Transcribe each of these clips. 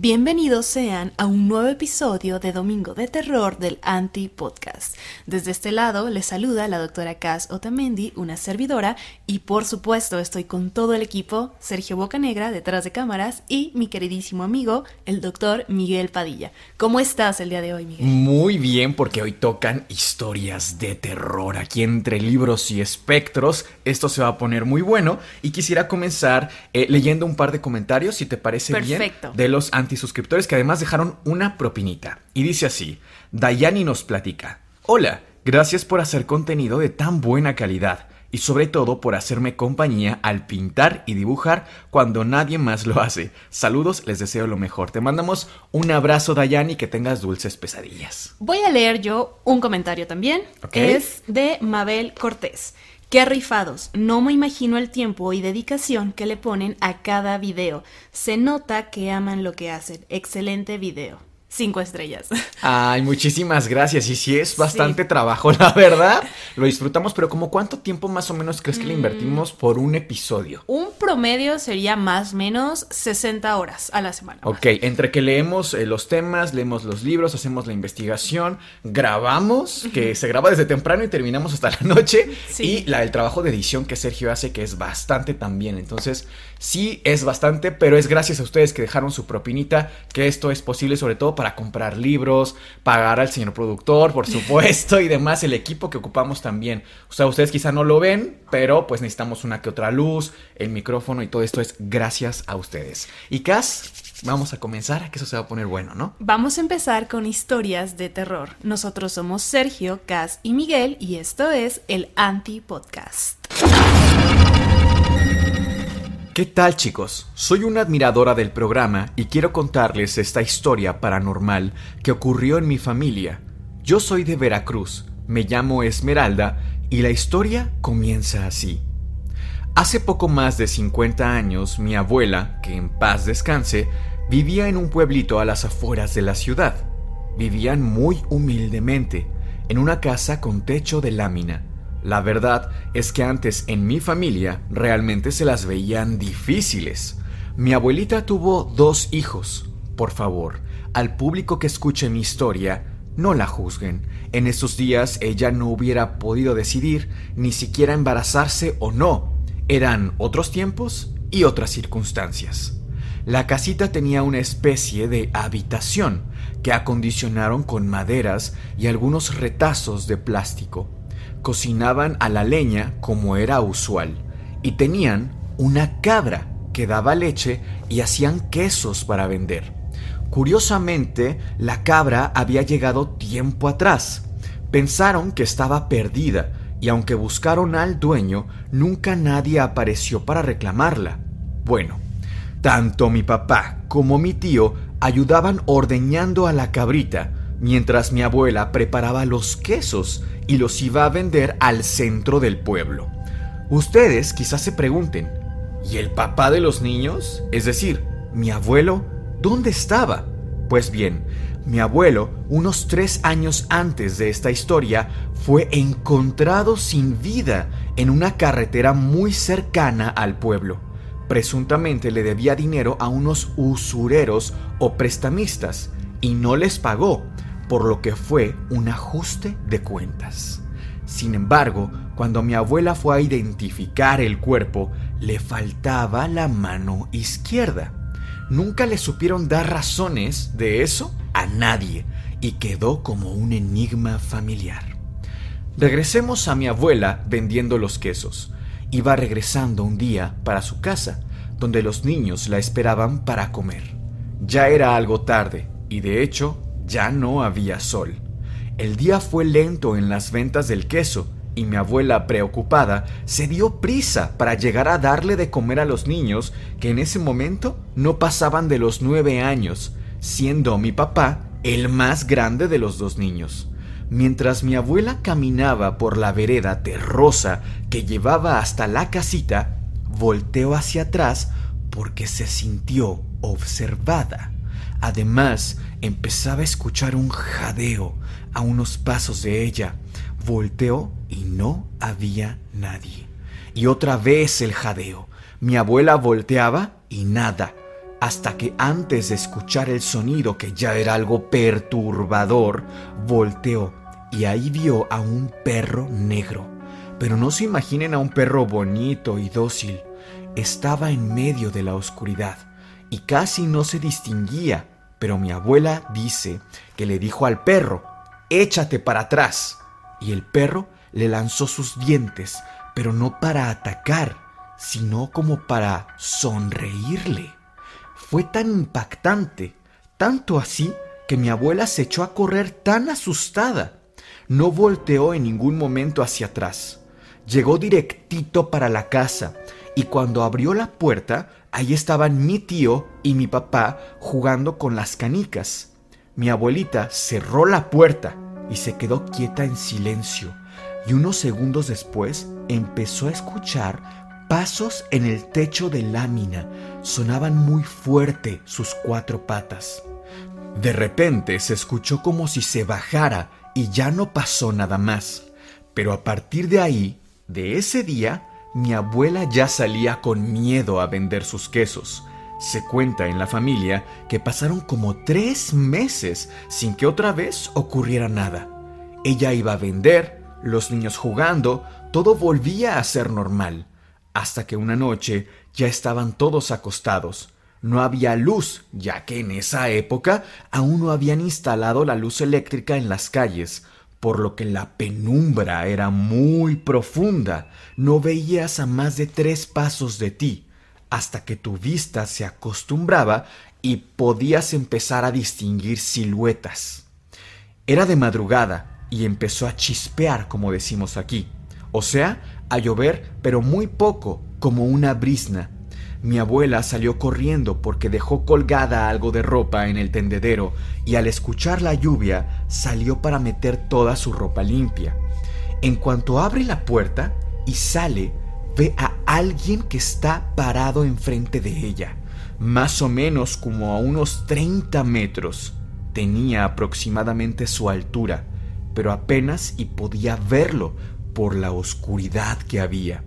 Bienvenidos sean a un nuevo episodio de Domingo de Terror del Anti Podcast. Desde este lado les saluda la doctora Cass Otamendi, una servidora, y por supuesto estoy con todo el equipo, Sergio Bocanegra detrás de cámaras y mi queridísimo amigo, el doctor Miguel Padilla. ¿Cómo estás el día de hoy, Miguel? Muy bien, porque hoy tocan historias de terror. Aquí entre libros y espectros, esto se va a poner muy bueno. Y quisiera comenzar eh, leyendo un par de comentarios, si te parece Perfecto. bien, de los antisuscriptores que además dejaron una propinita. Y dice así, Dayani nos platica. Hola, gracias por hacer contenido de tan buena calidad y sobre todo por hacerme compañía al pintar y dibujar cuando nadie más lo hace. Saludos, les deseo lo mejor. Te mandamos un abrazo, Dayani, que tengas dulces pesadillas. Voy a leer yo un comentario también. Ok. Es de Mabel Cortés. Qué rifados. No me imagino el tiempo y dedicación que le ponen a cada video. Se nota que aman lo que hacen. Excelente video. Cinco estrellas. Ay, muchísimas gracias. Y sí es bastante trabajo, la verdad. Lo disfrutamos, pero ¿como cuánto tiempo más o menos crees que le invertimos por un episodio? Un promedio sería más o menos 60 horas a la semana. Ok, entre que leemos eh, los temas, leemos los libros, hacemos la investigación, grabamos, que se graba desde temprano y terminamos hasta la noche, Sí. y la, el trabajo de edición que Sergio hace, que es bastante también. Entonces, sí es bastante, pero es gracias a ustedes que dejaron su propinita, que esto es posible sobre todo para comprar libros, pagar al señor productor, por supuesto, y demás, el equipo que ocupamos también. O sea, ustedes quizá no lo ven, pero pues necesitamos una que otra luz, el micrófono y todo esto es gracias a ustedes. Y Cas, vamos a comenzar, que eso se va a poner bueno, ¿no? Vamos a empezar con historias de terror. Nosotros somos Sergio, Cas y Miguel y esto es el Anti Podcast. ¿Qué tal chicos? Soy una admiradora del programa y quiero contarles esta historia paranormal que ocurrió en mi familia. Yo soy de Veracruz, me llamo Esmeralda y la historia comienza así. Hace poco más de 50 años, mi abuela, que en paz descanse, vivía en un pueblito a las afueras de la ciudad. Vivían muy humildemente, en una casa con techo de lámina. La verdad es que antes en mi familia realmente se las veían difíciles. Mi abuelita tuvo dos hijos. Por favor, al público que escuche mi historia, no la juzguen. En esos días ella no hubiera podido decidir ni siquiera embarazarse o no. Eran otros tiempos y otras circunstancias. La casita tenía una especie de habitación que acondicionaron con maderas y algunos retazos de plástico. Cocinaban a la leña como era usual y tenían una cabra que daba leche y hacían quesos para vender. Curiosamente, la cabra había llegado tiempo atrás. Pensaron que estaba perdida y aunque buscaron al dueño, nunca nadie apareció para reclamarla. Bueno, tanto mi papá como mi tío ayudaban ordeñando a la cabrita, mientras mi abuela preparaba los quesos y los iba a vender al centro del pueblo. Ustedes quizás se pregunten, ¿y el papá de los niños? Es decir, mi abuelo, ¿dónde estaba? Pues bien, mi abuelo, unos tres años antes de esta historia, fue encontrado sin vida en una carretera muy cercana al pueblo. Presuntamente le debía dinero a unos usureros o prestamistas y no les pagó, por lo que fue un ajuste de cuentas. Sin embargo, cuando mi abuela fue a identificar el cuerpo, le faltaba la mano izquierda. Nunca le supieron dar razones de eso a nadie y quedó como un enigma familiar. Regresemos a mi abuela vendiendo los quesos. Iba regresando un día para su casa, donde los niños la esperaban para comer. Ya era algo tarde y de hecho ya no había sol. El día fue lento en las ventas del queso y mi abuela, preocupada, se dio prisa para llegar a darle de comer a los niños que en ese momento no pasaban de los nueve años, siendo mi papá el más grande de los dos niños. Mientras mi abuela caminaba por la vereda terrosa que llevaba hasta la casita, volteó hacia atrás porque se sintió observada. Además, empezaba a escuchar un jadeo a unos pasos de ella. Volteó y no había nadie. Y otra vez el jadeo. Mi abuela volteaba y nada, hasta que antes de escuchar el sonido, que ya era algo perturbador, volteó y ahí vio a un perro negro. Pero no se imaginen a un perro bonito y dócil. Estaba en medio de la oscuridad y casi no se distinguía, pero mi abuela dice que le dijo al perro, échate para atrás. Y el perro le lanzó sus dientes, pero no para atacar, sino como para sonreírle. Fue tan impactante, tanto así que mi abuela se echó a correr tan asustada. No volteó en ningún momento hacia atrás. Llegó directito para la casa y cuando abrió la puerta Ahí estaban mi tío y mi papá jugando con las canicas. Mi abuelita cerró la puerta y se quedó quieta en silencio y unos segundos después empezó a escuchar pasos en el techo de lámina. Sonaban muy fuerte sus cuatro patas. De repente se escuchó como si se bajara y ya no pasó nada más. Pero a partir de ahí, de ese día, mi abuela ya salía con miedo a vender sus quesos. Se cuenta en la familia que pasaron como tres meses sin que otra vez ocurriera nada. Ella iba a vender, los niños jugando, todo volvía a ser normal, hasta que una noche ya estaban todos acostados. No había luz, ya que en esa época aún no habían instalado la luz eléctrica en las calles, por lo que la penumbra era muy profunda. No veías a más de tres pasos de ti, hasta que tu vista se acostumbraba y podías empezar a distinguir siluetas. Era de madrugada y empezó a chispear, como decimos aquí, o sea, a llover, pero muy poco, como una brisna mi abuela salió corriendo porque dejó colgada algo de ropa en el tendedero y al escuchar la lluvia salió para meter toda su ropa limpia. En cuanto abre la puerta y sale, ve a alguien que está parado enfrente de ella, más o menos como a unos 30 metros. Tenía aproximadamente su altura, pero apenas y podía verlo por la oscuridad que había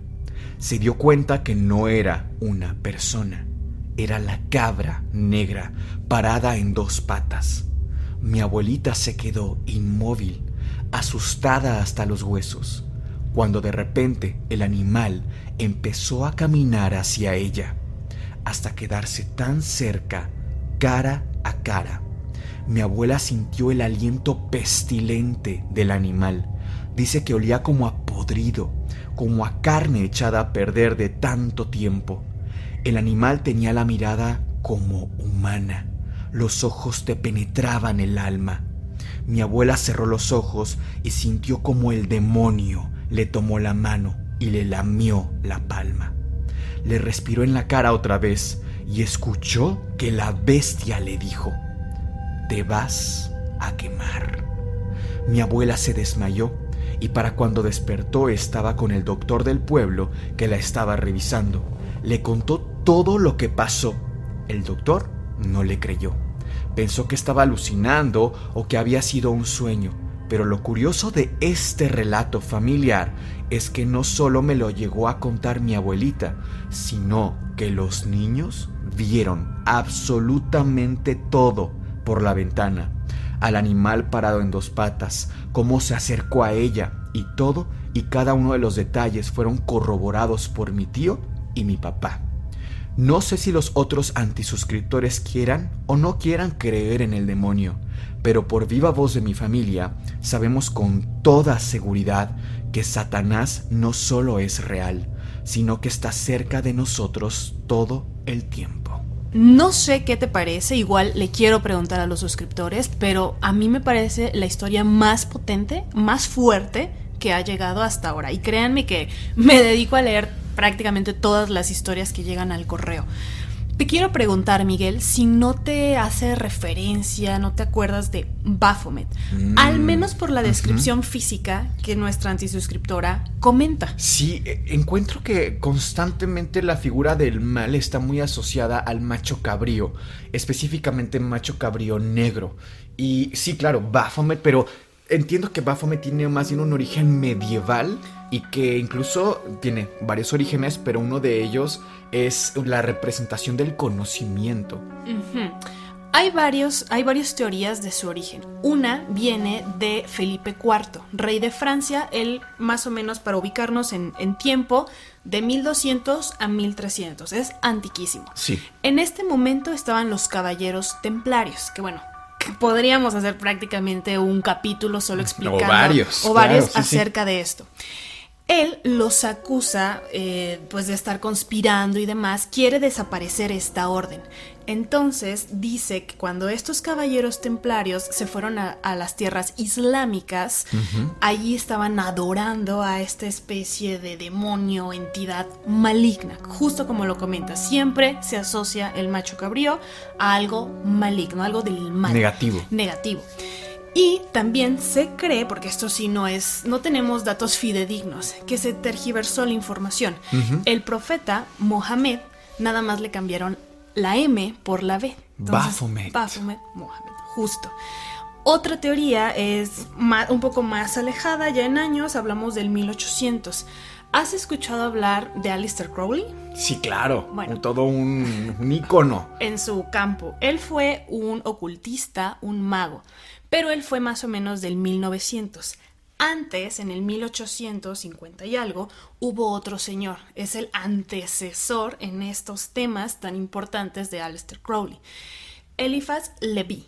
se dio cuenta que no era una persona, era la cabra negra parada en dos patas. Mi abuelita se quedó inmóvil, asustada hasta los huesos, cuando de repente el animal empezó a caminar hacia ella, hasta quedarse tan cerca, cara a cara. Mi abuela sintió el aliento pestilente del animal. Dice que olía como a podrido, como a carne echada a perder de tanto tiempo. El animal tenía la mirada como humana. Los ojos te penetraban el alma. Mi abuela cerró los ojos y sintió como el demonio le tomó la mano y le lamió la palma. Le respiró en la cara otra vez y escuchó que la bestia le dijo, te vas a quemar. Mi abuela se desmayó y para cuando despertó estaba con el doctor del pueblo que la estaba revisando. Le contó todo lo que pasó. El doctor no le creyó. Pensó que estaba alucinando o que había sido un sueño. Pero lo curioso de este relato familiar es que no solo me lo llegó a contar mi abuelita, sino que los niños vieron absolutamente todo por la ventana al animal parado en dos patas, cómo se acercó a ella, y todo y cada uno de los detalles fueron corroborados por mi tío y mi papá. No sé si los otros antisuscriptores quieran o no quieran creer en el demonio, pero por viva voz de mi familia sabemos con toda seguridad que Satanás no solo es real, sino que está cerca de nosotros todo el tiempo. No sé qué te parece, igual le quiero preguntar a los suscriptores, pero a mí me parece la historia más potente, más fuerte que ha llegado hasta ahora. Y créanme que me dedico a leer prácticamente todas las historias que llegan al correo. Te quiero preguntar, Miguel, si no te hace referencia, no te acuerdas de Baphomet, Mm, al menos por la descripción física que nuestra antisuscriptora comenta. Sí, e- encuentro que constantemente la figura del mal está muy asociada al macho cabrío, específicamente macho cabrío negro. Y sí, claro, Baphomet, pero entiendo que Baphomet tiene más bien un origen medieval y que incluso tiene varios orígenes, pero uno de ellos es la representación del conocimiento. Hay, varios, hay varias teorías de su origen. Una viene de Felipe IV, rey de Francia, él más o menos para ubicarnos en, en tiempo, de 1200 a 1300. Es antiquísimo. Sí. En este momento estaban los caballeros templarios, que bueno, podríamos hacer prácticamente un capítulo solo explicando. varios, o varios claro, sí, sí. acerca de esto. Él los acusa eh, pues de estar conspirando y demás, quiere desaparecer esta orden. Entonces dice que cuando estos caballeros templarios se fueron a, a las tierras islámicas, allí estaban adorando a esta especie de demonio, entidad maligna. Justo como lo comenta, siempre se asocia el macho cabrío a algo maligno, algo del mal. Negativo. Negativo. Y también se cree, porque esto sí no es, no tenemos datos fidedignos, que se tergiversó la información. El profeta Mohammed nada más le cambiaron la M por la B. Baphomet. Baphomet, Mohammed, justo. Otra teoría es un poco más alejada, ya en años, hablamos del 1800. ¿Has escuchado hablar de Aleister Crowley? Sí, claro. Bueno. Todo un, un ícono. en su campo. Él fue un ocultista, un mago, pero él fue más o menos del 1900. Antes, en el 1850 y algo, hubo otro señor. Es el antecesor en estos temas tan importantes de Aleister Crowley. Eliphas Levi.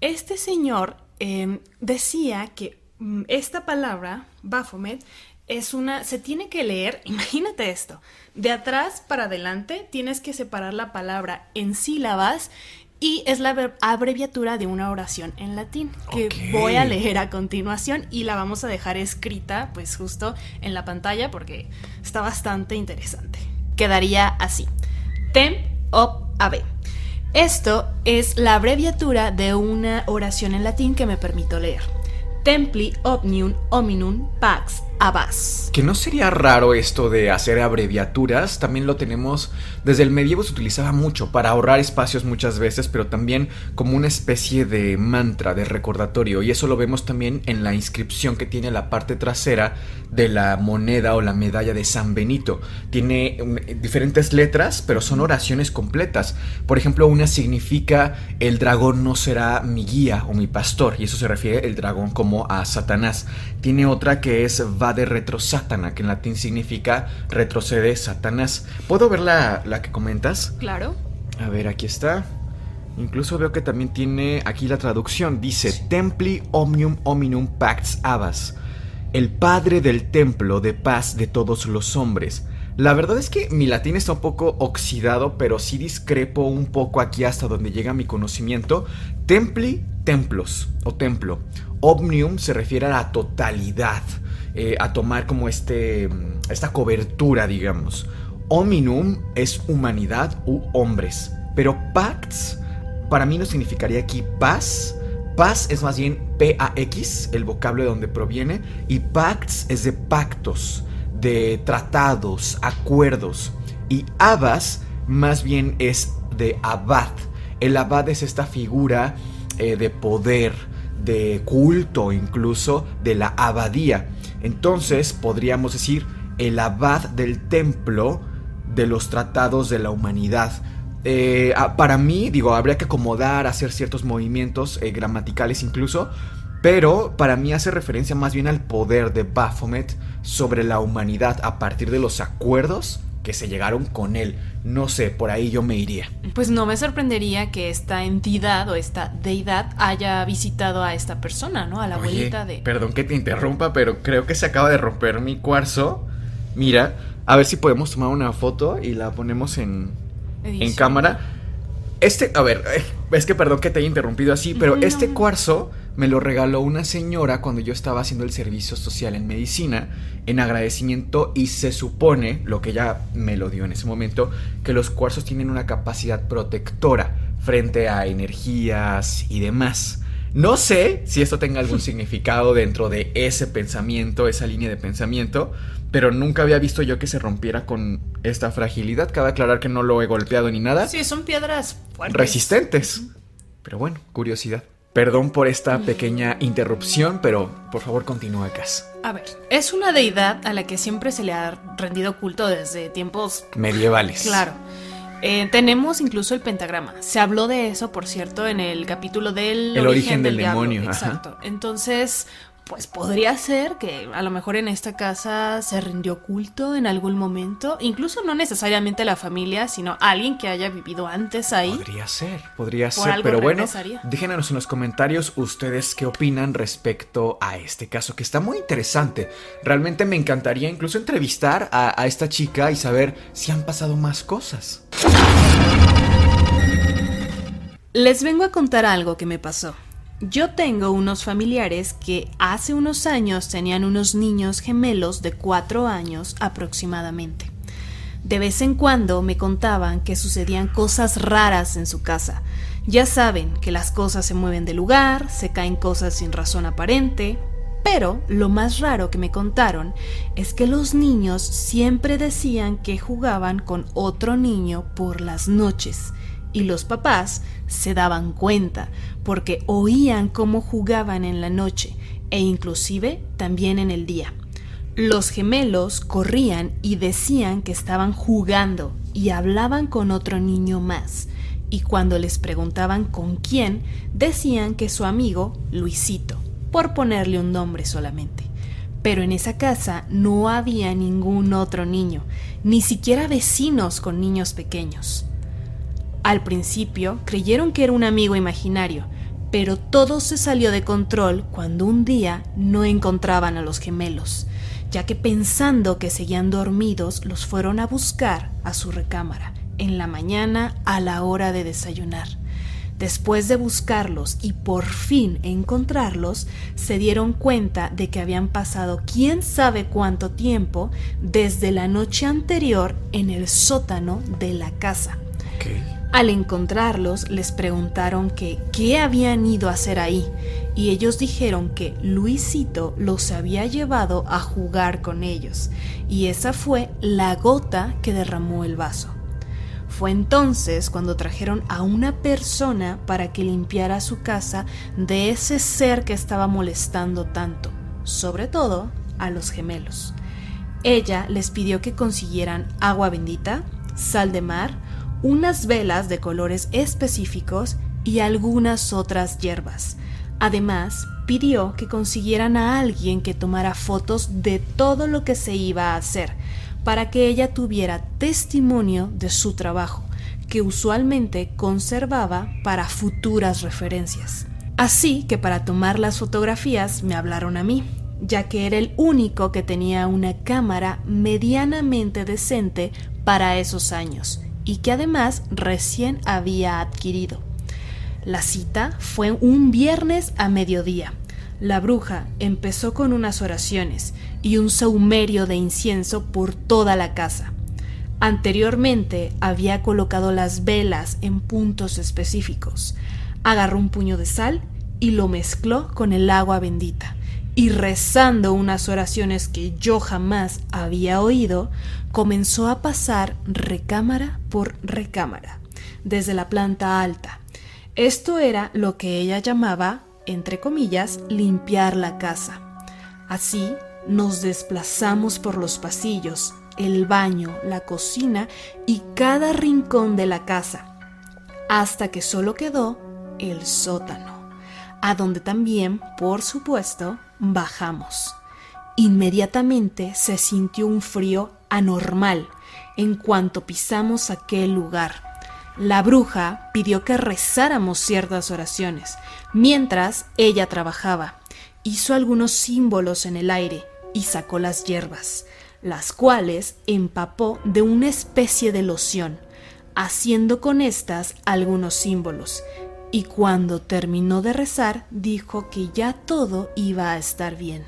Este señor eh, decía que mm, esta palabra, Baphomet, es una. se tiene que leer, imagínate esto. De atrás para adelante tienes que separar la palabra en sílabas y es la abrev- abreviatura de una oración en latín que voy a leer a continuación y la vamos a dejar escrita, pues justo en la pantalla porque está bastante interesante. Quedaría así: Tem op ave. Esto es la abreviatura de una oración en latín que me permito leer. Templi omnium hominum pax abas. Que no sería raro esto de hacer abreviaturas, también lo tenemos desde el medievo se utilizaba mucho para ahorrar espacios muchas veces, pero también como una especie de mantra, de recordatorio, y eso lo vemos también en la inscripción que tiene la parte trasera de la moneda o la medalla de San Benito. Tiene um, diferentes letras, pero son oraciones completas. Por ejemplo, una significa el dragón no será mi guía o mi pastor, y eso se refiere el dragón como a Satanás. Tiene otra que es va de retro Satana, que en latín significa retrocede Satanás. ¿Puedo ver la, la que comentas? Claro. A ver, aquí está. Incluso veo que también tiene aquí la traducción. Dice Templi Omnium Hominum Pax Abbas. El padre del templo de paz de todos los hombres. La verdad es que mi latín está un poco oxidado, pero sí discrepo un poco aquí hasta donde llega mi conocimiento. Templi, templos o templo. Omnium se refiere a la totalidad, eh, a tomar como este, mm, esta cobertura, digamos. Hominum es humanidad u hombres. Pero pax para mí no significaría aquí paz. Paz es más bien P-A-X, el vocablo de donde proviene. Y pax es de pactos, de tratados, acuerdos. Y abas más bien es de abad. El abad es esta figura eh, de poder, de culto incluso, de la abadía. Entonces podríamos decir el abad del templo de los tratados de la humanidad. Eh, ah, para mí, digo, habría que acomodar, hacer ciertos movimientos eh, gramaticales incluso, pero para mí hace referencia más bien al poder de Baphomet sobre la humanidad a partir de los acuerdos que se llegaron con él. No sé, por ahí yo me iría. Pues no me sorprendería que esta entidad o esta deidad haya visitado a esta persona, ¿no? A la Oye, abuelita de... Perdón que te interrumpa, pero creo que se acaba de romper mi cuarzo. Mira, a ver si podemos tomar una foto y la ponemos en, en cámara. Este, a ver, eh, es que perdón que te haya interrumpido así, pero este cuarzo me lo regaló una señora cuando yo estaba haciendo el servicio social en medicina en agradecimiento y se supone, lo que ella me lo dio en ese momento, que los cuarzos tienen una capacidad protectora frente a energías y demás. No sé si esto tenga algún significado dentro de ese pensamiento, esa línea de pensamiento, pero nunca había visto yo que se rompiera con esta fragilidad. Cabe aclarar que no lo he golpeado ni nada. Sí, son piedras fuertes. Resistentes. Pero bueno, curiosidad. Perdón por esta pequeña interrupción, pero por favor continúa, Cas. A ver, es una deidad a la que siempre se le ha rendido culto desde tiempos medievales. Claro. Eh, tenemos incluso el pentagrama. Se habló de eso, por cierto, en el capítulo del el origen, del, demonio. Exacto. Entonces, pues podría ser que a lo mejor en esta casa se rindió culto en algún momento, incluso no necesariamente la familia, sino alguien que haya vivido antes ahí. Podría ser, podría ser, pero bueno, déjenos en los comentarios ustedes qué opinan respecto a este caso que está muy interesante. Realmente me encantaría incluso entrevistar a, a esta chica y saber si han pasado más cosas. Les vengo a contar algo que me pasó. Yo tengo unos familiares que hace unos años tenían unos niños gemelos de cuatro años aproximadamente. De vez en cuando me contaban que sucedían cosas raras en su casa. Ya saben que las cosas se mueven de lugar, se caen cosas sin razón aparente, pero lo más raro que me contaron es que los niños siempre decían que jugaban con otro niño por las noches y los papás se daban cuenta porque oían cómo jugaban en la noche e inclusive también en el día. Los gemelos corrían y decían que estaban jugando y hablaban con otro niño más, y cuando les preguntaban con quién, decían que su amigo Luisito, por ponerle un nombre solamente. Pero en esa casa no había ningún otro niño, ni siquiera vecinos con niños pequeños. Al principio creyeron que era un amigo imaginario, pero todo se salió de control cuando un día no encontraban a los gemelos, ya que pensando que seguían dormidos los fueron a buscar a su recámara en la mañana a la hora de desayunar. Después de buscarlos y por fin encontrarlos, se dieron cuenta de que habían pasado quién sabe cuánto tiempo desde la noche anterior en el sótano de la casa. Al encontrarlos les preguntaron que qué habían ido a hacer ahí y ellos dijeron que Luisito los había llevado a jugar con ellos y esa fue la gota que derramó el vaso. Fue entonces cuando trajeron a una persona para que limpiara su casa de ese ser que estaba molestando tanto, sobre todo a los gemelos. Ella les pidió que consiguieran agua bendita, sal de mar, unas velas de colores específicos y algunas otras hierbas. Además, pidió que consiguieran a alguien que tomara fotos de todo lo que se iba a hacer, para que ella tuviera testimonio de su trabajo, que usualmente conservaba para futuras referencias. Así que para tomar las fotografías me hablaron a mí, ya que era el único que tenía una cámara medianamente decente para esos años y que además recién había adquirido. La cita fue un viernes a mediodía. La bruja empezó con unas oraciones y un saumerio de incienso por toda la casa. Anteriormente había colocado las velas en puntos específicos. Agarró un puño de sal y lo mezcló con el agua bendita y rezando unas oraciones que yo jamás había oído, comenzó a pasar recámara por recámara, desde la planta alta. Esto era lo que ella llamaba, entre comillas, limpiar la casa. Así nos desplazamos por los pasillos, el baño, la cocina y cada rincón de la casa, hasta que solo quedó el sótano, a donde también, por supuesto, bajamos. Inmediatamente se sintió un frío anormal en cuanto pisamos aquel lugar. La bruja pidió que rezáramos ciertas oraciones, mientras ella trabajaba. Hizo algunos símbolos en el aire y sacó las hierbas, las cuales empapó de una especie de loción. haciendo con estas algunos símbolos. Y cuando terminó de rezar, dijo que ya todo iba a estar bien,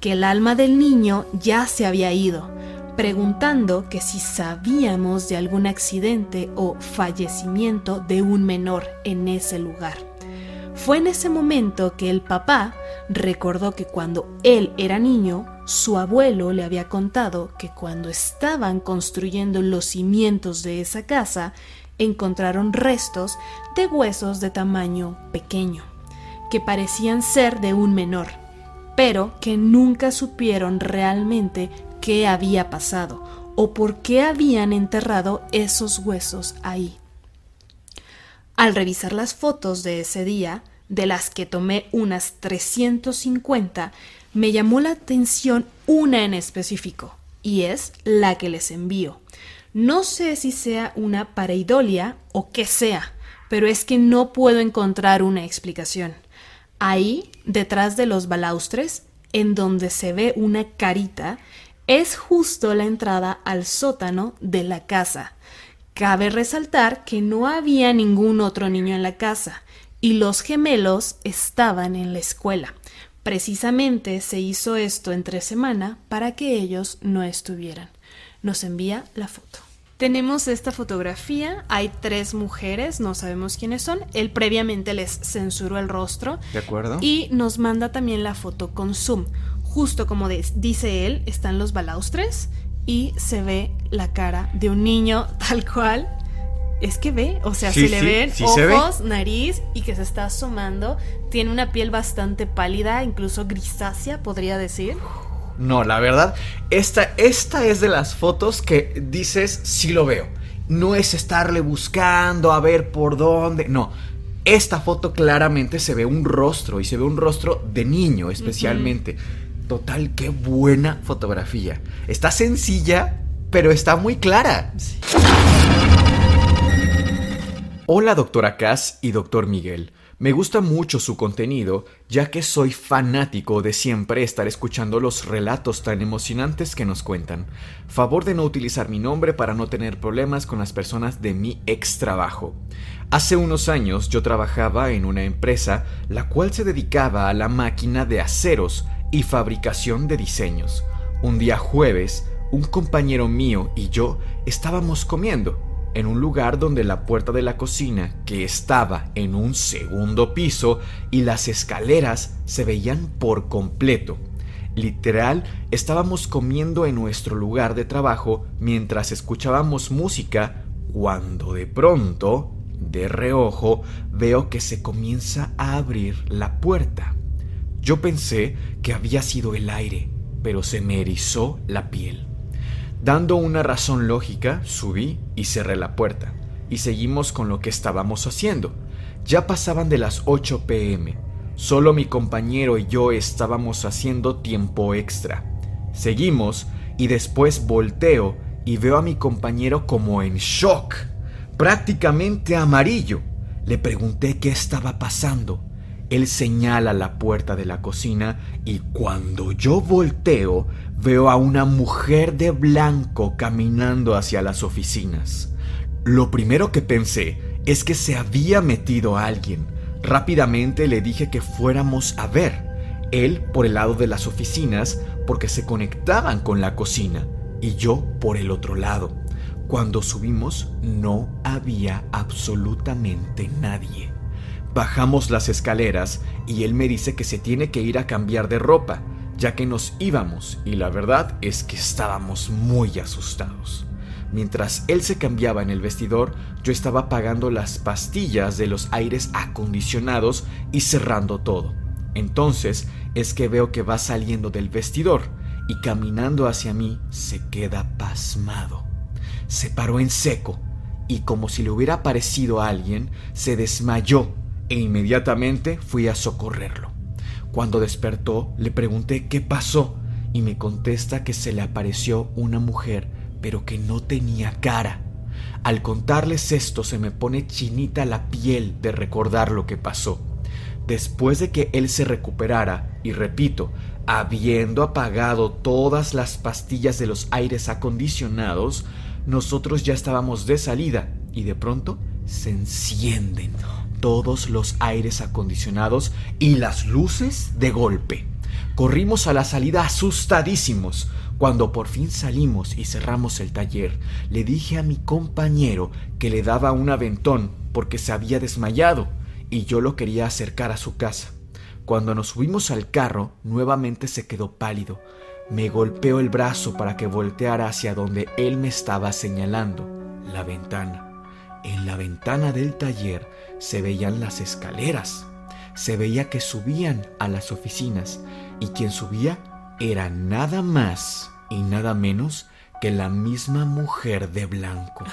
que el alma del niño ya se había ido, preguntando que si sabíamos de algún accidente o fallecimiento de un menor en ese lugar. Fue en ese momento que el papá recordó que cuando él era niño, su abuelo le había contado que cuando estaban construyendo los cimientos de esa casa, encontraron restos de huesos de tamaño pequeño, que parecían ser de un menor, pero que nunca supieron realmente qué había pasado o por qué habían enterrado esos huesos ahí. Al revisar las fotos de ese día, de las que tomé unas 350, me llamó la atención una en específico, y es la que les envío. No sé si sea una pareidolia o qué sea, pero es que no puedo encontrar una explicación. Ahí, detrás de los balaustres, en donde se ve una carita, es justo la entrada al sótano de la casa. Cabe resaltar que no había ningún otro niño en la casa y los gemelos estaban en la escuela. Precisamente se hizo esto entre semana para que ellos no estuvieran. Nos envía la foto. Tenemos esta fotografía, hay tres mujeres, no sabemos quiénes son. Él previamente les censuró el rostro. De acuerdo. Y nos manda también la foto con zoom. Justo como dice él, están los balaustres y se ve la cara de un niño tal cual. Es que ve, o sea, se le ven ojos, nariz y que se está asomando. Tiene una piel bastante pálida, incluso grisácea, podría decir. No, la verdad, esta, esta es de las fotos que dices, sí lo veo. No es estarle buscando a ver por dónde. No, esta foto claramente se ve un rostro y se ve un rostro de niño especialmente. Total, qué buena fotografía. Está sencilla, pero está muy clara. Hola, doctora Cass y doctor Miguel. Me gusta mucho su contenido, ya que soy fanático de siempre estar escuchando los relatos tan emocionantes que nos cuentan. Favor de no utilizar mi nombre para no tener problemas con las personas de mi ex trabajo. Hace unos años yo trabajaba en una empresa la cual se dedicaba a la máquina de aceros y fabricación de diseños. Un día jueves, un compañero mío y yo estábamos comiendo en un lugar donde la puerta de la cocina, que estaba en un segundo piso, y las escaleras se veían por completo. Literal, estábamos comiendo en nuestro lugar de trabajo mientras escuchábamos música, cuando de pronto, de reojo, veo que se comienza a abrir la puerta. Yo pensé que había sido el aire, pero se me erizó la piel. Dando una razón lógica, subí y cerré la puerta, y seguimos con lo que estábamos haciendo. Ya pasaban de las 8 pm. Solo mi compañero y yo estábamos haciendo tiempo extra. Seguimos y después volteo y veo a mi compañero como en shock, prácticamente amarillo. Le pregunté qué estaba pasando él señala la puerta de la cocina y cuando yo volteo veo a una mujer de blanco caminando hacia las oficinas. Lo primero que pensé es que se había metido alguien. Rápidamente le dije que fuéramos a ver. Él por el lado de las oficinas porque se conectaban con la cocina y yo por el otro lado. Cuando subimos no había absolutamente nadie. Bajamos las escaleras y él me dice que se tiene que ir a cambiar de ropa, ya que nos íbamos y la verdad es que estábamos muy asustados. Mientras él se cambiaba en el vestidor, yo estaba pagando las pastillas de los aires acondicionados y cerrando todo. Entonces es que veo que va saliendo del vestidor y caminando hacia mí se queda pasmado. Se paró en seco y como si le hubiera parecido a alguien, se desmayó e inmediatamente fui a socorrerlo. Cuando despertó le pregunté qué pasó y me contesta que se le apareció una mujer pero que no tenía cara. Al contarles esto se me pone chinita la piel de recordar lo que pasó. Después de que él se recuperara, y repito, habiendo apagado todas las pastillas de los aires acondicionados, Nosotros ya estábamos de salida y de pronto se encienden todos los aires acondicionados y las luces de golpe. Corrimos a la salida asustadísimos. Cuando por fin salimos y cerramos el taller, le dije a mi compañero que le daba un aventón porque se había desmayado y yo lo quería acercar a su casa. Cuando nos subimos al carro, nuevamente se quedó pálido. Me golpeó el brazo para que volteara hacia donde él me estaba señalando, la ventana. En la ventana del taller se veían las escaleras. Se veía que subían a las oficinas y quien subía era nada más y nada menos que la misma mujer de blanco.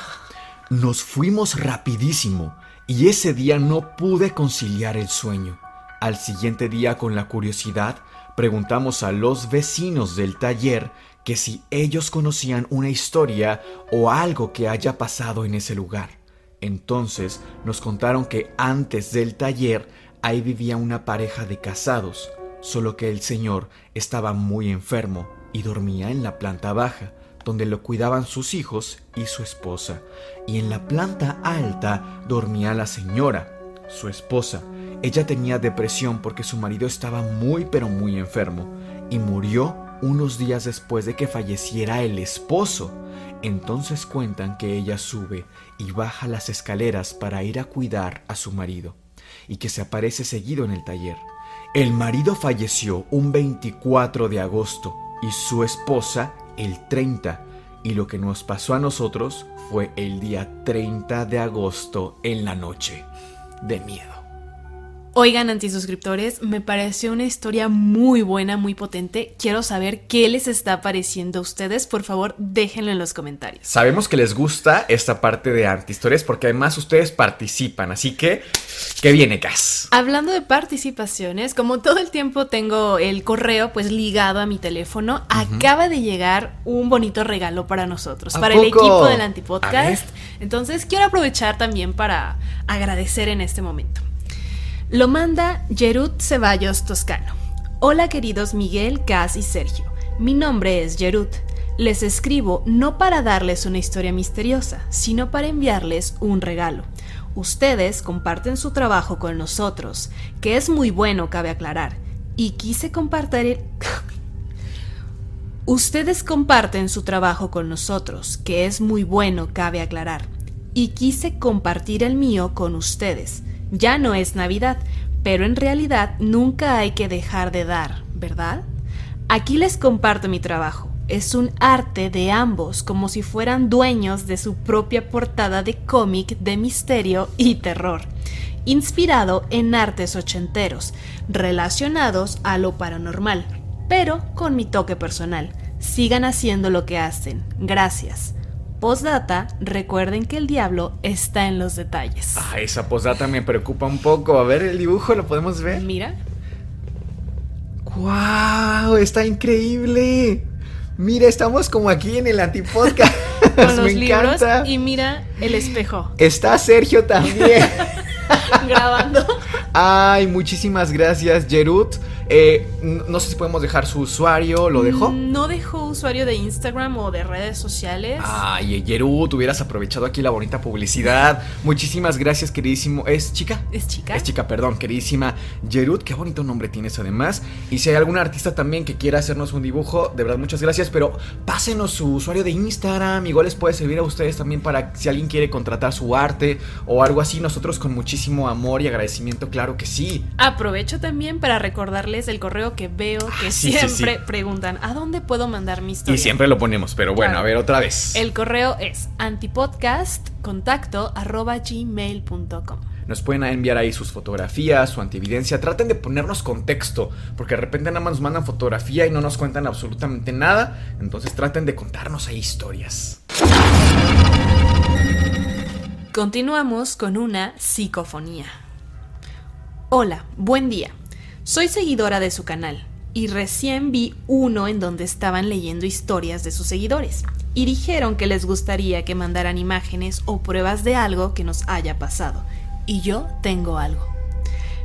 Nos fuimos rapidísimo y ese día no pude conciliar el sueño. Al siguiente día con la curiosidad preguntamos a los vecinos del taller que si ellos conocían una historia o algo que haya pasado en ese lugar. Entonces nos contaron que antes del taller ahí vivía una pareja de casados, solo que el señor estaba muy enfermo y dormía en la planta baja, donde lo cuidaban sus hijos y su esposa, y en la planta alta dormía la señora, su esposa. Ella tenía depresión porque su marido estaba muy pero muy enfermo y murió unos días después de que falleciera el esposo. Entonces cuentan que ella sube y baja las escaleras para ir a cuidar a su marido, y que se aparece seguido en el taller. El marido falleció un 24 de agosto y su esposa el 30, y lo que nos pasó a nosotros fue el día 30 de agosto en la noche. De miedo. Oigan, antisuscriptores, me pareció una historia muy buena, muy potente. Quiero saber qué les está pareciendo a ustedes. Por favor, déjenlo en los comentarios. Sabemos que les gusta esta parte de antihistorias porque además ustedes participan, así que que viene, Cas. Hablando de participaciones, como todo el tiempo tengo el correo pues ligado a mi teléfono, acaba de llegar un bonito regalo para nosotros, para el equipo del Antipodcast. Entonces quiero aprovechar también para agradecer en este momento. Lo manda Jerut Ceballos Toscano. Hola queridos Miguel, Cas y Sergio. Mi nombre es Jerut. Les escribo no para darles una historia misteriosa, sino para enviarles un regalo. Ustedes comparten su trabajo con nosotros, que es muy bueno, cabe aclarar, y quise compartir... Ustedes comparten su trabajo con nosotros, que es muy bueno, cabe aclarar, y quise compartir el mío con ustedes ya no es Navidad, pero en realidad nunca hay que dejar de dar, ¿verdad? Aquí les comparto mi trabajo. Es un arte de ambos, como si fueran dueños de su propia portada de cómic de misterio y terror, inspirado en artes ochenteros, relacionados a lo paranormal, pero con mi toque personal. Sigan haciendo lo que hacen. Gracias. Postdata, recuerden que el diablo está en los detalles. Ah, esa postdata me preocupa un poco. A ver, el dibujo lo podemos ver. Mira. ¡Wow! Está increíble. Mira, estamos como aquí en el antipodcast. Con los libros y mira el espejo. Está Sergio también. Grabando. Ay, muchísimas gracias, Jerut. Eh, no sé si podemos dejar su usuario, ¿lo dejó? No dejó usuario de Instagram o de redes sociales. Ay, Yeru, hubieras aprovechado aquí la bonita publicidad. Muchísimas gracias, queridísimo. ¿Es chica? ¿Es chica? Es chica, perdón, queridísima Yerut. Qué bonito nombre tienes además. Y si hay algún artista también que quiera hacernos un dibujo, de verdad, muchas gracias. Pero pásenos su usuario de Instagram. Igual les puede servir a ustedes también para si alguien quiere contratar su arte o algo así. Nosotros con muchísimo amor y agradecimiento, claro que sí. Aprovecho también para recordarles el correo que veo que ah, siempre preguntan, ¿a dónde puedo mandar mi historia? Y siempre lo ponemos, pero bueno, a ver otra vez. El correo es antipodcastcontacto@gmail.com. Nos pueden enviar ahí sus fotografías, su antievidencia. Traten de ponernos contexto, porque de repente nada más nos mandan fotografía y no nos cuentan absolutamente nada. Entonces traten de contarnos ahí historias. Continuamos con una psicofonía. Hola, buen día. Soy seguidora de su canal y recién vi uno en donde estaban leyendo historias de sus seguidores y dijeron que les gustaría que mandaran imágenes o pruebas de algo que nos haya pasado. Y yo tengo algo.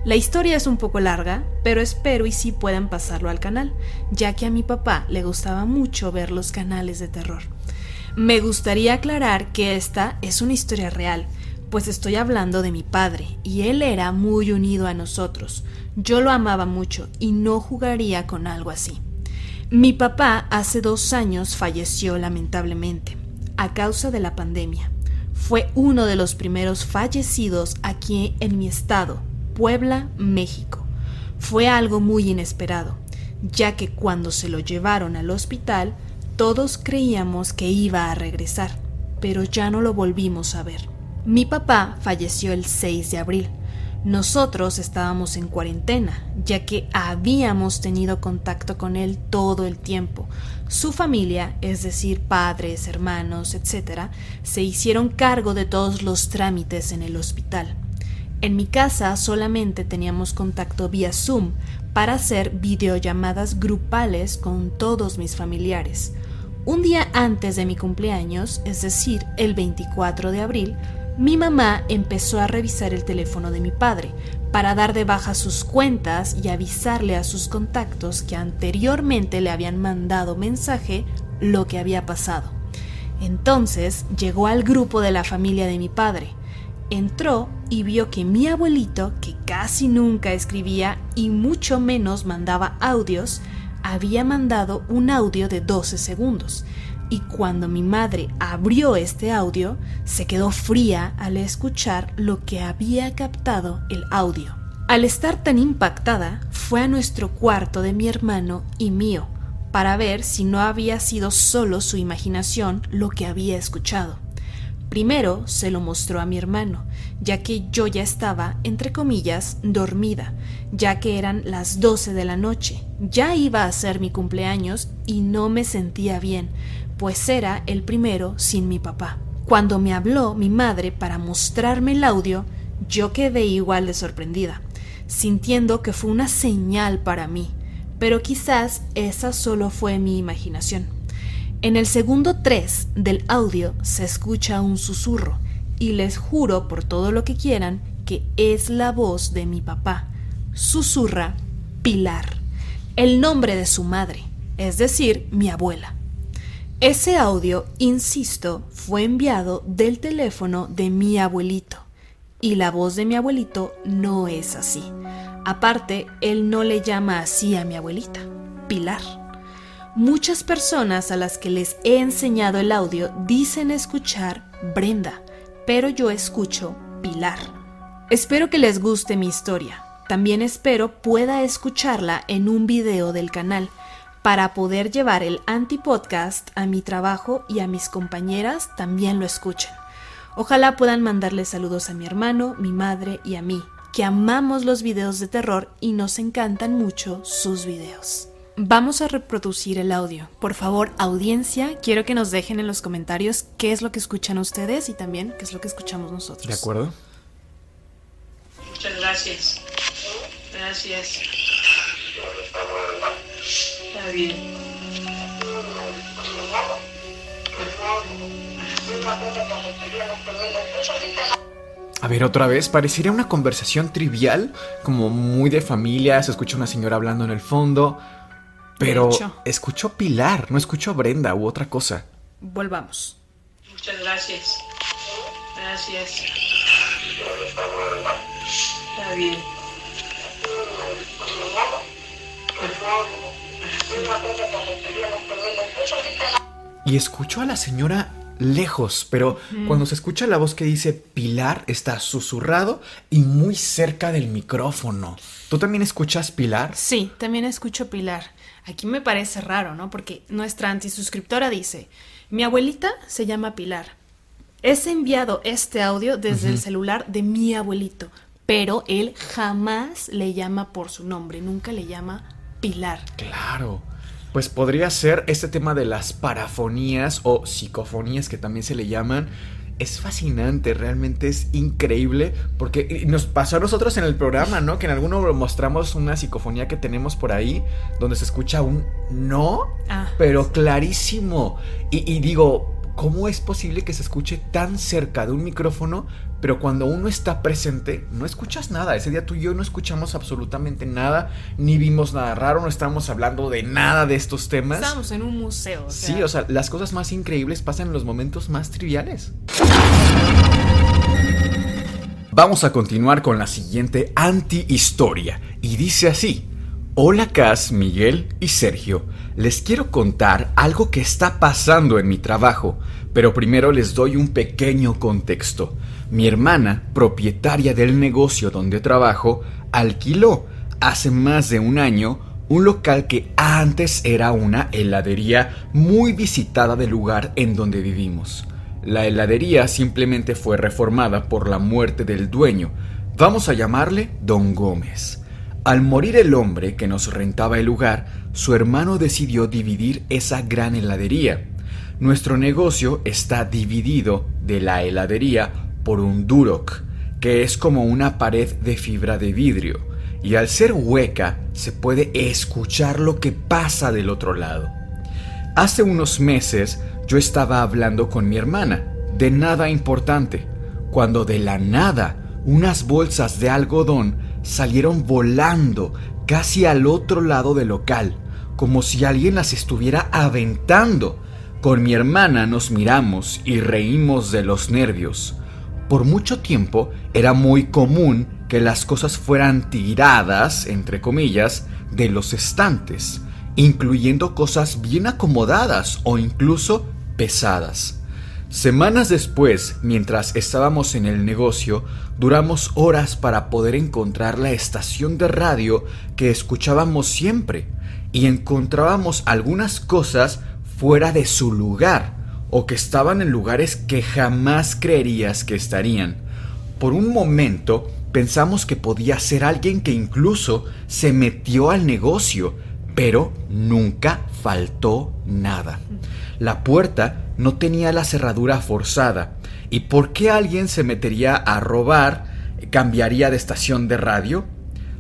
La historia es un poco larga, pero espero y sí puedan pasarlo al canal, ya que a mi papá le gustaba mucho ver los canales de terror. Me gustaría aclarar que esta es una historia real, pues estoy hablando de mi padre, y él era muy unido a nosotros. Yo lo amaba mucho y no jugaría con algo así. Mi papá hace dos años falleció lamentablemente, a causa de la pandemia. Fue uno de los primeros fallecidos aquí en mi estado, Puebla, México. Fue algo muy inesperado, ya que cuando se lo llevaron al hospital, todos creíamos que iba a regresar, pero ya no lo volvimos a ver. Mi papá falleció el 6 de abril. Nosotros estábamos en cuarentena, ya que habíamos tenido contacto con él todo el tiempo. Su familia, es decir, padres, hermanos, etc., se hicieron cargo de todos los trámites en el hospital. En mi casa solamente teníamos contacto vía Zoom para hacer videollamadas grupales con todos mis familiares. Un día antes de mi cumpleaños, es decir, el 24 de abril, mi mamá empezó a revisar el teléfono de mi padre para dar de baja sus cuentas y avisarle a sus contactos que anteriormente le habían mandado mensaje lo que había pasado. Entonces llegó al grupo de la familia de mi padre. Entró y vio que mi abuelito, que casi nunca escribía y mucho menos mandaba audios, había mandado un audio de 12 segundos y cuando mi madre abrió este audio, se quedó fría al escuchar lo que había captado el audio. Al estar tan impactada, fue a nuestro cuarto de mi hermano y mío para ver si no había sido solo su imaginación lo que había escuchado. Primero se lo mostró a mi hermano, ya que yo ya estaba, entre comillas, dormida, ya que eran las doce de la noche. Ya iba a ser mi cumpleaños y no me sentía bien, pues era el primero sin mi papá. Cuando me habló mi madre para mostrarme el audio, yo quedé igual de sorprendida, sintiendo que fue una señal para mí, pero quizás esa solo fue mi imaginación. En el segundo 3 del audio se escucha un susurro, y les juro por todo lo que quieran que es la voz de mi papá. Susurra Pilar, el nombre de su madre, es decir, mi abuela. Ese audio, insisto, fue enviado del teléfono de mi abuelito. Y la voz de mi abuelito no es así. Aparte, él no le llama así a mi abuelita, Pilar. Muchas personas a las que les he enseñado el audio dicen escuchar Brenda, pero yo escucho Pilar. Espero que les guste mi historia. También espero pueda escucharla en un video del canal para poder llevar el anti-podcast a mi trabajo y a mis compañeras también lo escuchen. Ojalá puedan mandarle saludos a mi hermano, mi madre y a mí, que amamos los videos de terror y nos encantan mucho sus videos. Vamos a reproducir el audio. Por favor, audiencia, quiero que nos dejen en los comentarios qué es lo que escuchan ustedes y también qué es lo que escuchamos nosotros. ¿De acuerdo? Muchas gracias. Gracias. Está bien. A ver, otra vez, parecería una conversación trivial, como muy de familia, se escucha una señora hablando en el fondo, pero escuchó Pilar, no escuchó Brenda u otra cosa. Volvamos. Muchas gracias. Gracias. Está bien. Y escucho a la señora lejos, pero cuando se escucha la voz que dice Pilar, está susurrado y muy cerca del micrófono. ¿Tú también escuchas Pilar? Sí, también escucho Pilar. Aquí me parece raro, ¿no? Porque nuestra antisuscriptora dice, mi abuelita se llama Pilar. Es enviado este audio desde el celular de mi abuelito, pero él jamás le llama por su nombre, nunca le llama Pilar. Claro. Pues podría ser este tema de las parafonías o psicofonías que también se le llaman. Es fascinante, realmente es increíble, porque nos pasó a nosotros en el programa, ¿no? Que en alguno mostramos una psicofonía que tenemos por ahí, donde se escucha un no, Ah. pero clarísimo. Y, y digo, ¿cómo es posible que se escuche tan cerca de un micrófono, pero cuando uno está presente no escuchas nada? Ese día tú y yo no escuchamos absolutamente nada, ni vimos nada raro, no estábamos hablando de nada de estos temas. Estábamos en un museo. o Sí, o sea, las cosas más increíbles pasan en los momentos más triviales. Vamos a continuar con la siguiente anti-historia. Y dice así. Hola Cas, Miguel y Sergio. Les quiero contar algo que está pasando en mi trabajo, pero primero les doy un pequeño contexto. Mi hermana, propietaria del negocio donde trabajo, alquiló hace más de un año un local que antes era una heladería muy visitada del lugar en donde vivimos. La heladería simplemente fue reformada por la muerte del dueño. Vamos a llamarle Don Gómez. Al morir el hombre que nos rentaba el lugar, su hermano decidió dividir esa gran heladería. Nuestro negocio está dividido de la heladería por un duroc, que es como una pared de fibra de vidrio, y al ser hueca se puede escuchar lo que pasa del otro lado. Hace unos meses yo estaba hablando con mi hermana, de nada importante, cuando de la nada unas bolsas de algodón salieron volando casi al otro lado del local, como si alguien las estuviera aventando. Con mi hermana nos miramos y reímos de los nervios. Por mucho tiempo era muy común que las cosas fueran tiradas, entre comillas, de los estantes, incluyendo cosas bien acomodadas o incluso pesadas. Semanas después, mientras estábamos en el negocio, duramos horas para poder encontrar la estación de radio que escuchábamos siempre y encontrábamos algunas cosas fuera de su lugar o que estaban en lugares que jamás creerías que estarían. Por un momento pensamos que podía ser alguien que incluso se metió al negocio, pero nunca faltó nada. La puerta no tenía la cerradura forzada. ¿Y por qué alguien se metería a robar? ¿Cambiaría de estación de radio?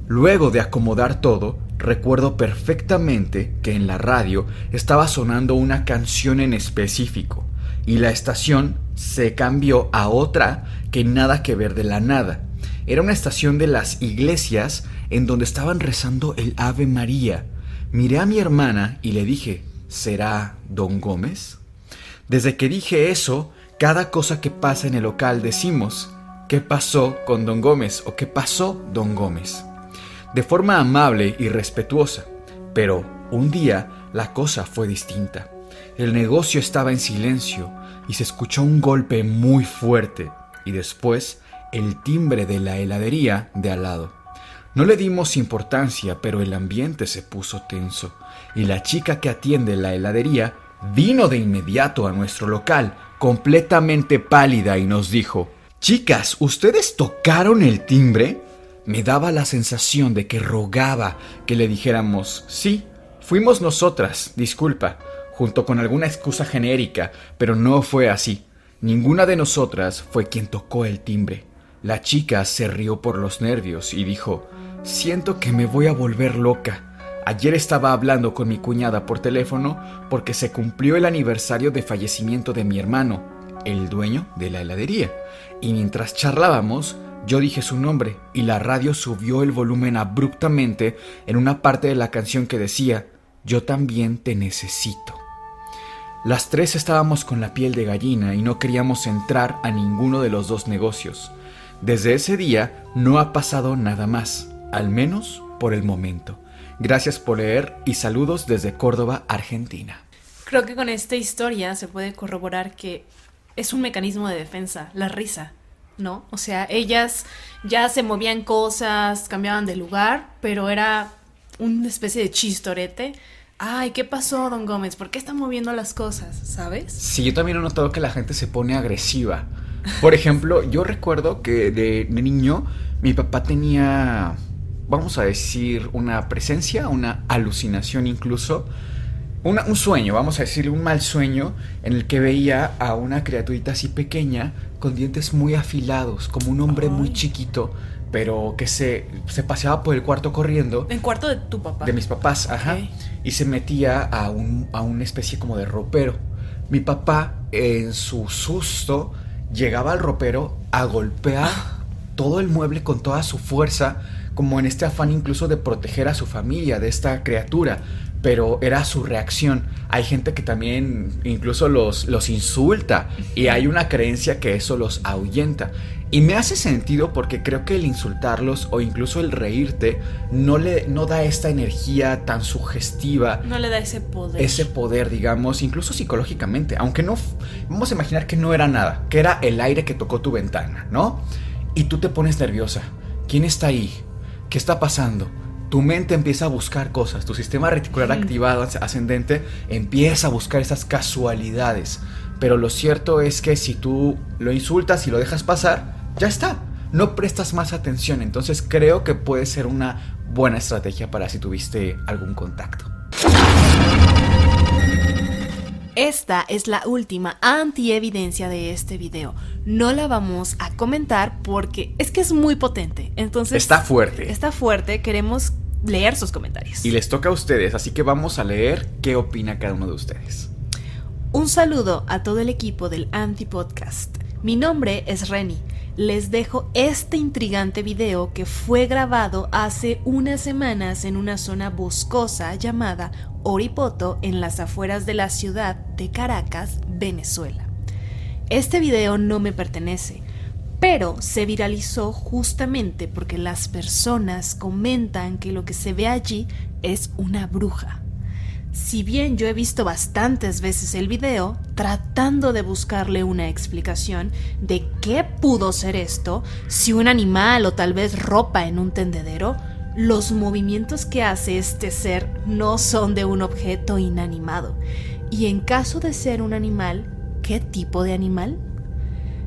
Luego de acomodar todo, recuerdo perfectamente que en la radio estaba sonando una canción en específico y la estación se cambió a otra que nada que ver de la nada. Era una estación de las iglesias en donde estaban rezando el Ave María. Miré a mi hermana y le dije, ¿será Don Gómez? Desde que dije eso, cada cosa que pasa en el local decimos, ¿qué pasó con Don Gómez? o ¿qué pasó Don Gómez? De forma amable y respetuosa. Pero un día la cosa fue distinta. El negocio estaba en silencio y se escuchó un golpe muy fuerte y después el timbre de la heladería de al lado. No le dimos importancia, pero el ambiente se puso tenso y la chica que atiende la heladería vino de inmediato a nuestro local, completamente pálida, y nos dijo, Chicas, ¿ustedes tocaron el timbre? Me daba la sensación de que rogaba que le dijéramos, sí, fuimos nosotras, disculpa, junto con alguna excusa genérica, pero no fue así. Ninguna de nosotras fue quien tocó el timbre. La chica se rió por los nervios y dijo, siento que me voy a volver loca. Ayer estaba hablando con mi cuñada por teléfono porque se cumplió el aniversario de fallecimiento de mi hermano, el dueño de la heladería. Y mientras charlábamos, yo dije su nombre y la radio subió el volumen abruptamente en una parte de la canción que decía, Yo también te necesito. Las tres estábamos con la piel de gallina y no queríamos entrar a ninguno de los dos negocios. Desde ese día no ha pasado nada más, al menos por el momento. Gracias por leer y saludos desde Córdoba, Argentina. Creo que con esta historia se puede corroborar que es un mecanismo de defensa, la risa, ¿no? O sea, ellas ya se movían cosas, cambiaban de lugar, pero era una especie de chistorete. Ay, ¿qué pasó, don Gómez? ¿Por qué está moviendo las cosas? ¿Sabes? Sí, yo también he notado que la gente se pone agresiva. Por ejemplo, yo recuerdo que de, de niño mi papá tenía, vamos a decir, una presencia, una alucinación incluso, una- un sueño, vamos a decir, un mal sueño en el que veía a una criaturita así pequeña con dientes muy afilados, como un hombre muy chiquito, pero que se, se paseaba por el cuarto corriendo. En cuarto de tu papá. De mis papás, ajá. Y se metía a, un, a una especie como de ropero. Mi papá en su susto, llegaba al ropero a golpear todo el mueble con toda su fuerza, como en este afán incluso de proteger a su familia de esta criatura pero era su reacción. Hay gente que también incluso los, los insulta y hay una creencia que eso los ahuyenta. Y me hace sentido porque creo que el insultarlos o incluso el reírte no le no da esta energía tan sugestiva. No le da ese poder. Ese poder, digamos, incluso psicológicamente. Aunque no, vamos a imaginar que no era nada, que era el aire que tocó tu ventana, ¿no? Y tú te pones nerviosa. ¿Quién está ahí? ¿Qué está pasando? Tu mente empieza a buscar cosas, tu sistema reticular activado ascendente empieza a buscar esas casualidades. Pero lo cierto es que si tú lo insultas y lo dejas pasar, ya está. No prestas más atención. Entonces creo que puede ser una buena estrategia para si tuviste algún contacto. Esta es la última antievidencia de este video. No la vamos a comentar porque es que es muy potente. Entonces. Está fuerte. Está fuerte. Queremos leer sus comentarios. Y les toca a ustedes, así que vamos a leer qué opina cada uno de ustedes. Un saludo a todo el equipo del Anti-Podcast. Mi nombre es Reni. Les dejo este intrigante video que fue grabado hace unas semanas en una zona boscosa llamada Oripoto en las afueras de la ciudad de Caracas, Venezuela. Este video no me pertenece, pero se viralizó justamente porque las personas comentan que lo que se ve allí es una bruja. Si bien yo he visto bastantes veces el video tratando de buscarle una explicación de qué pudo ser esto, si un animal o tal vez ropa en un tendedero, los movimientos que hace este ser no son de un objeto inanimado. Y en caso de ser un animal, ¿qué tipo de animal?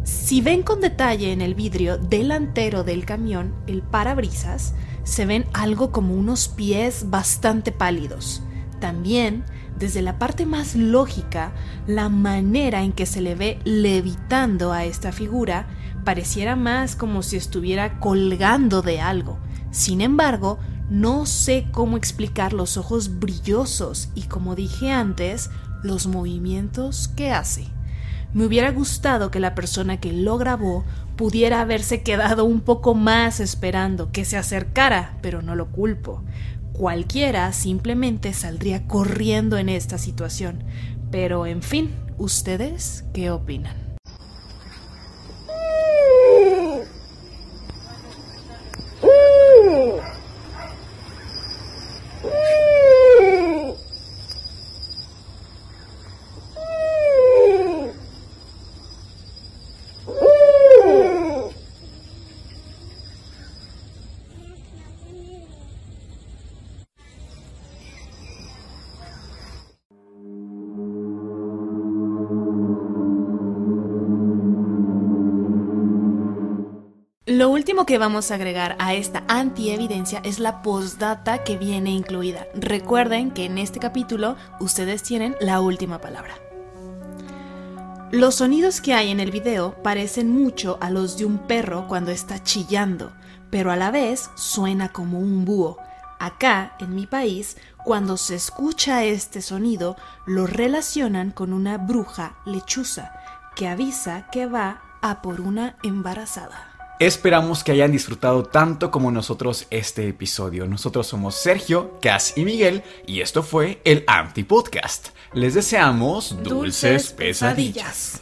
Si ven con detalle en el vidrio delantero del camión, el parabrisas, se ven algo como unos pies bastante pálidos. También, desde la parte más lógica, la manera en que se le ve levitando a esta figura pareciera más como si estuviera colgando de algo. Sin embargo, no sé cómo explicar los ojos brillosos y, como dije antes, los movimientos que hace. Me hubiera gustado que la persona que lo grabó pudiera haberse quedado un poco más esperando que se acercara, pero no lo culpo. Cualquiera simplemente saldría corriendo en esta situación. Pero, en fin, ¿ustedes qué opinan? Que vamos a agregar a esta antievidencia es la postdata que viene incluida. Recuerden que en este capítulo ustedes tienen la última palabra. Los sonidos que hay en el video parecen mucho a los de un perro cuando está chillando, pero a la vez suena como un búho. Acá, en mi país, cuando se escucha este sonido, lo relacionan con una bruja lechuza que avisa que va a por una embarazada. Esperamos que hayan disfrutado tanto como nosotros este episodio. Nosotros somos Sergio, Cas y Miguel y esto fue el Anti Podcast. Les deseamos dulces, pesadillas.